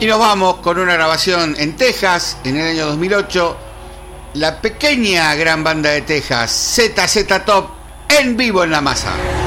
Y nos vamos con una grabación en Texas en el año 2008. La pequeña gran banda de Texas, ZZ Top, en vivo en la masa.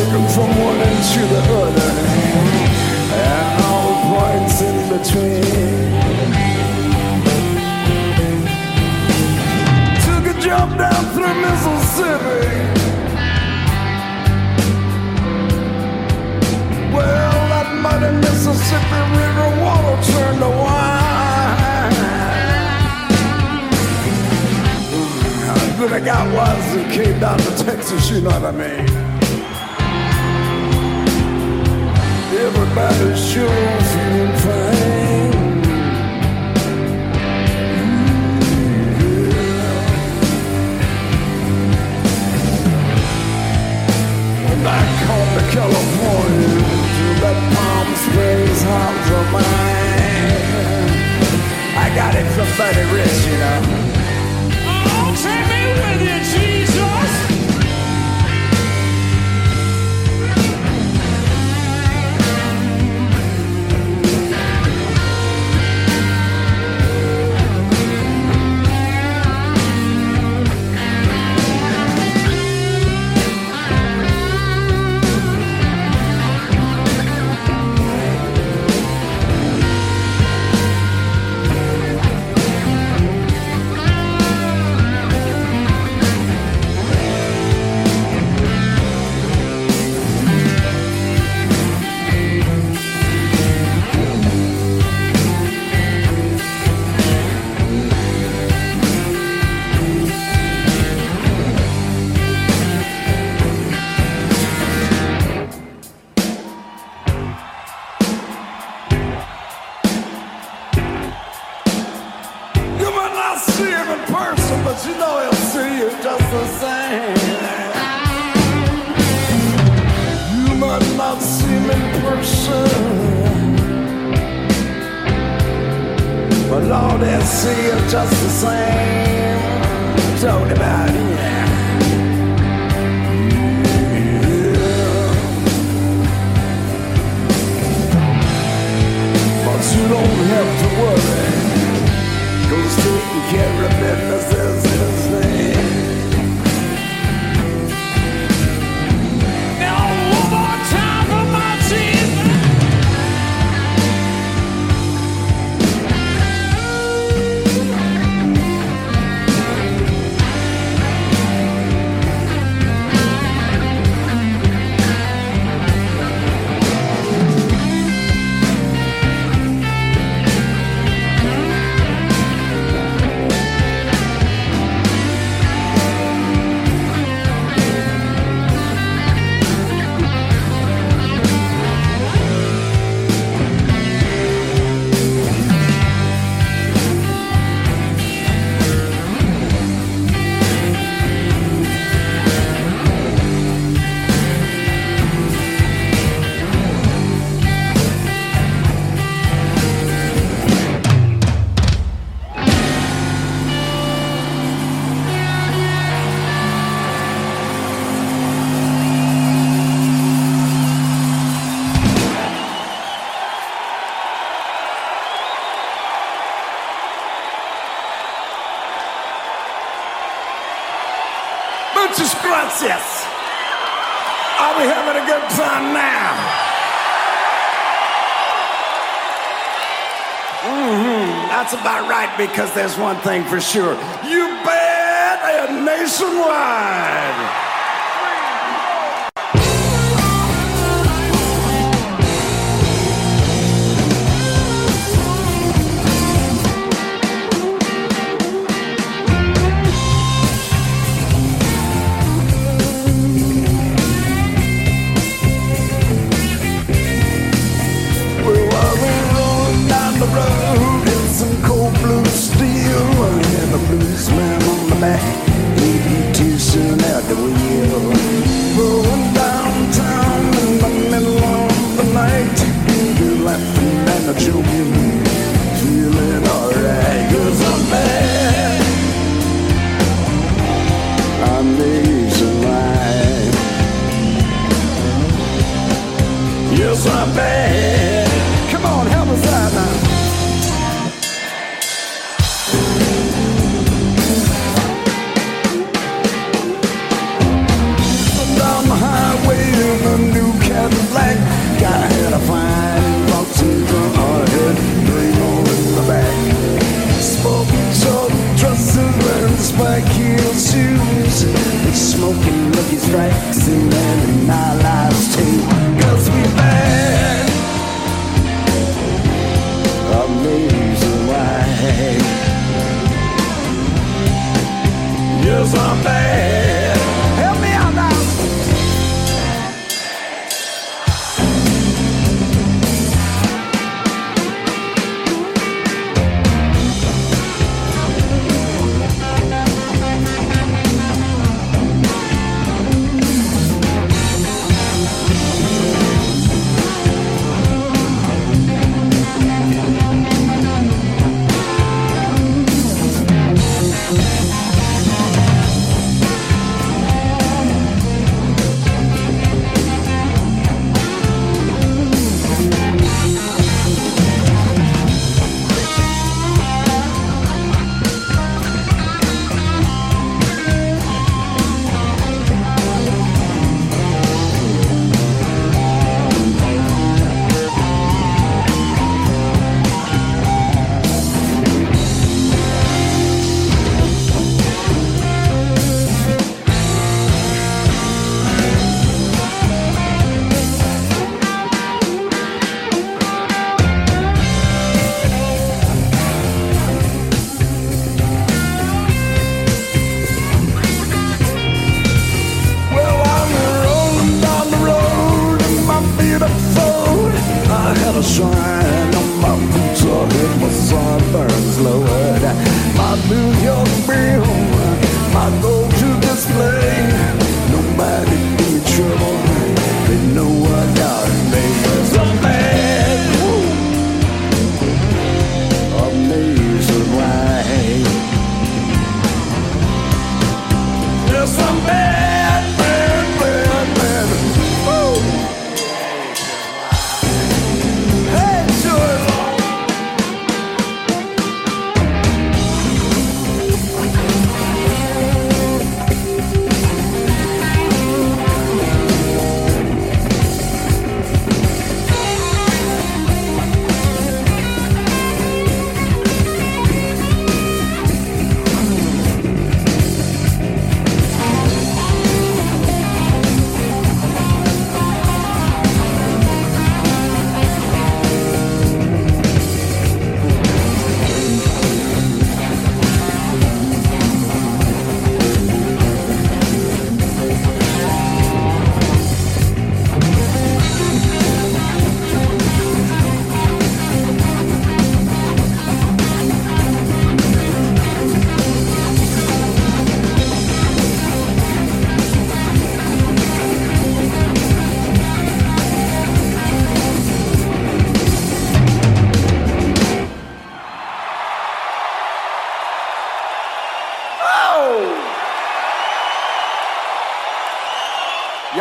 To the other, and all the points in between. Took a jump down through Mississippi. Well, that muddy Mississippi River water turned to wine. Good I got was it came down to Texas, you know what I mean? Everybody's sure feeling fine. To California, that Palm. I got it from Buddy Rich, you know. Oh, take Cause taking care of business because there's one thing for sure. You bet nationwide.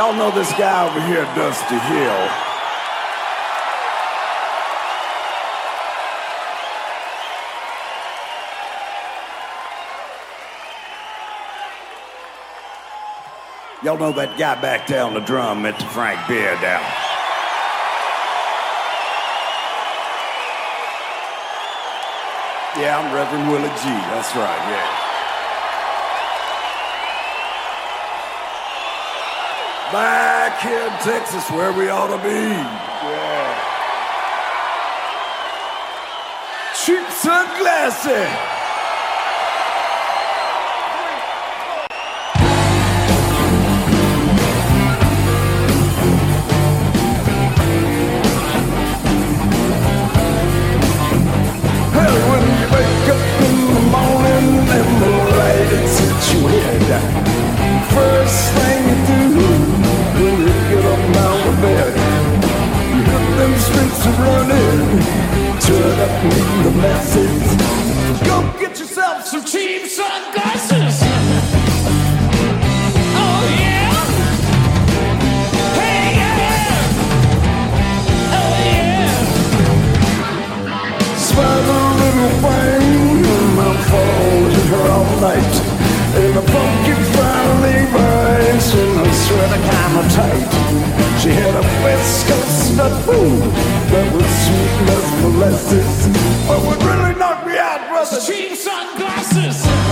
Y'all know this guy over here, Dusty Hill. Y'all know that guy back there on the drum, Mr. Frank Beard down. Yeah, I'm Reverend Willie G. That's right, yeah. Back here in Texas, where we ought to be. Yeah. Cheap sunglasses. You morning the light your head, first thing streets a running, turn up the masses. Go get yourself some cheap sunglasses. Oh yeah. Hey yeah. Oh yeah. Little all night. In kinda tight. She had a West Coast nut food that was sweet as molasses. But what really knocked me out was a Cheap sunglasses.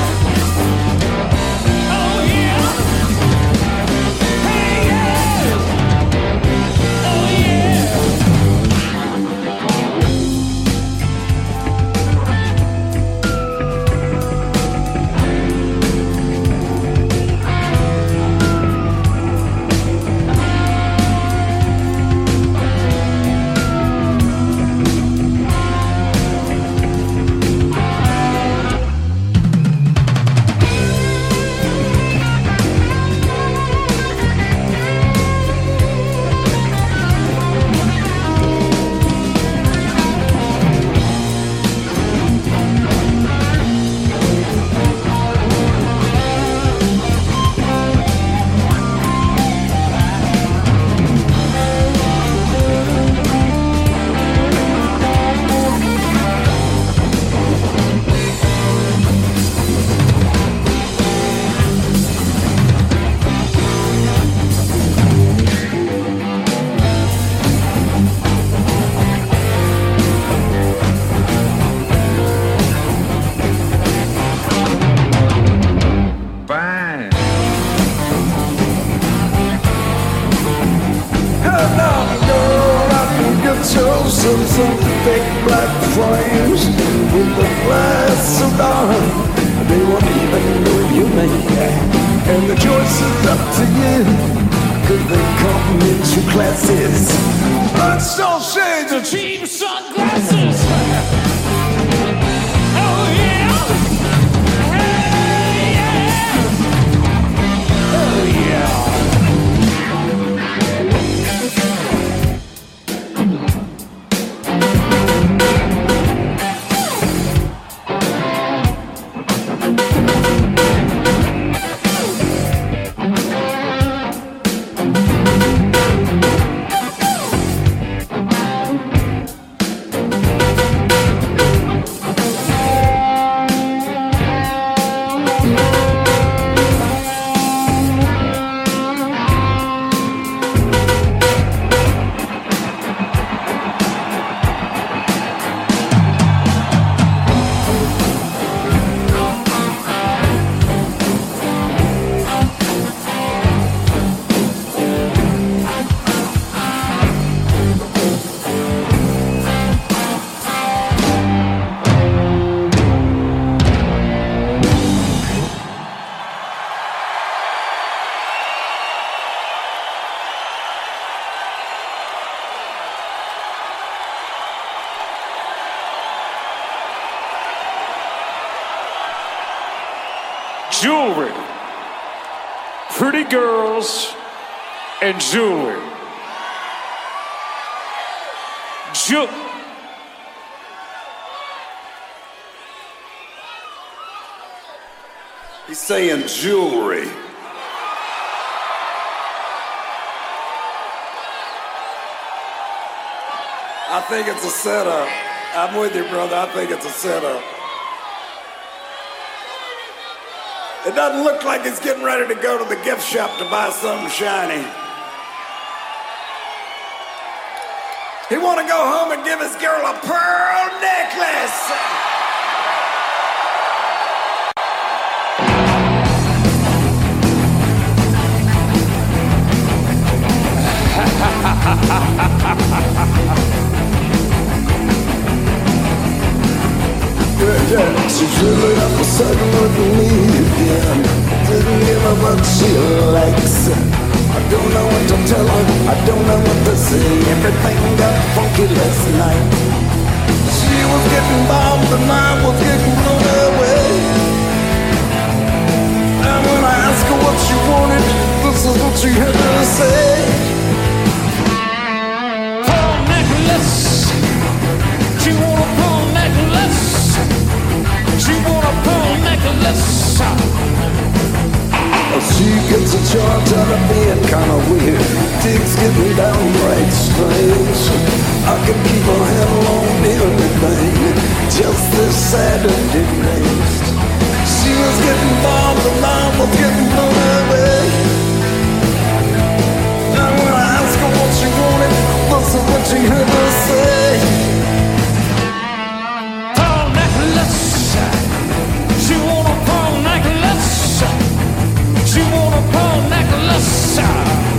Pretty girls, and jewelry. Ju- He's saying jewelry. I think it's a setup. I'm with you, brother. I think it's a setup. It doesn't look like he's getting ready to go to the gift shop to buy something shiny. He want to go home and give his girl a pearl necklace. Yeah. She's really up a second with me again. Didn't give her what she likes. I don't know what to tell her. I don't know what to say. Everything got funky last night. She was getting bombed and I was getting blown away. And when I asked her what she wanted, this is what she had to say. Necklace. She gets a charge out of being kinda weird. Things getting downright strange. I can keep her hell on anything. Just this Saturday night. She was getting bombed and I was getting blown away. And when I asked her what she wanted, is what she had to say. Pearl necklace.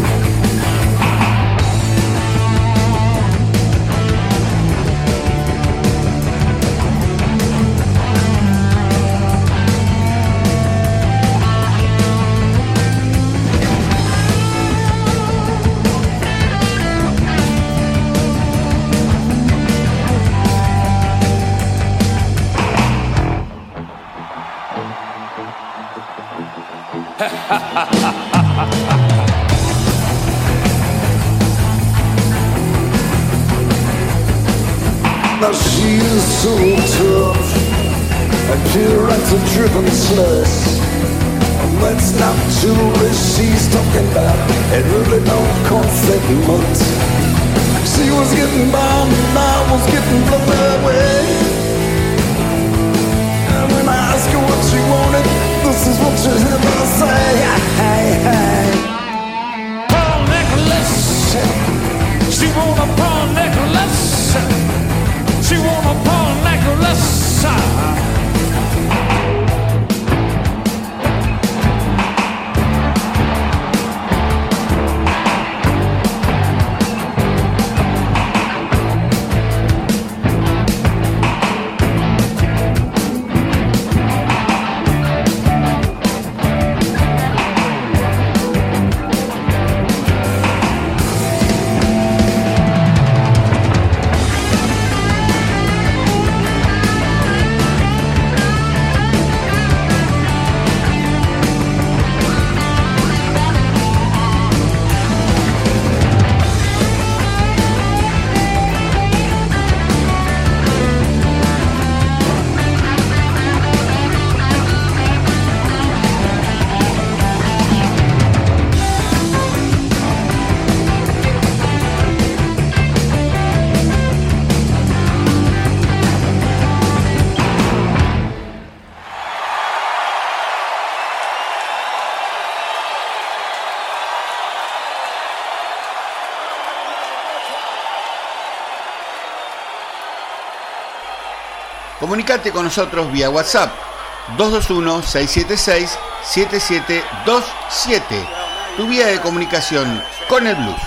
And that's not jewelry she's talking about. It really don't cost that much. She was getting bombed and I was getting blown away. Comunicate con nosotros vía WhatsApp 221-676-7727. Tu vía de comunicación con el blues.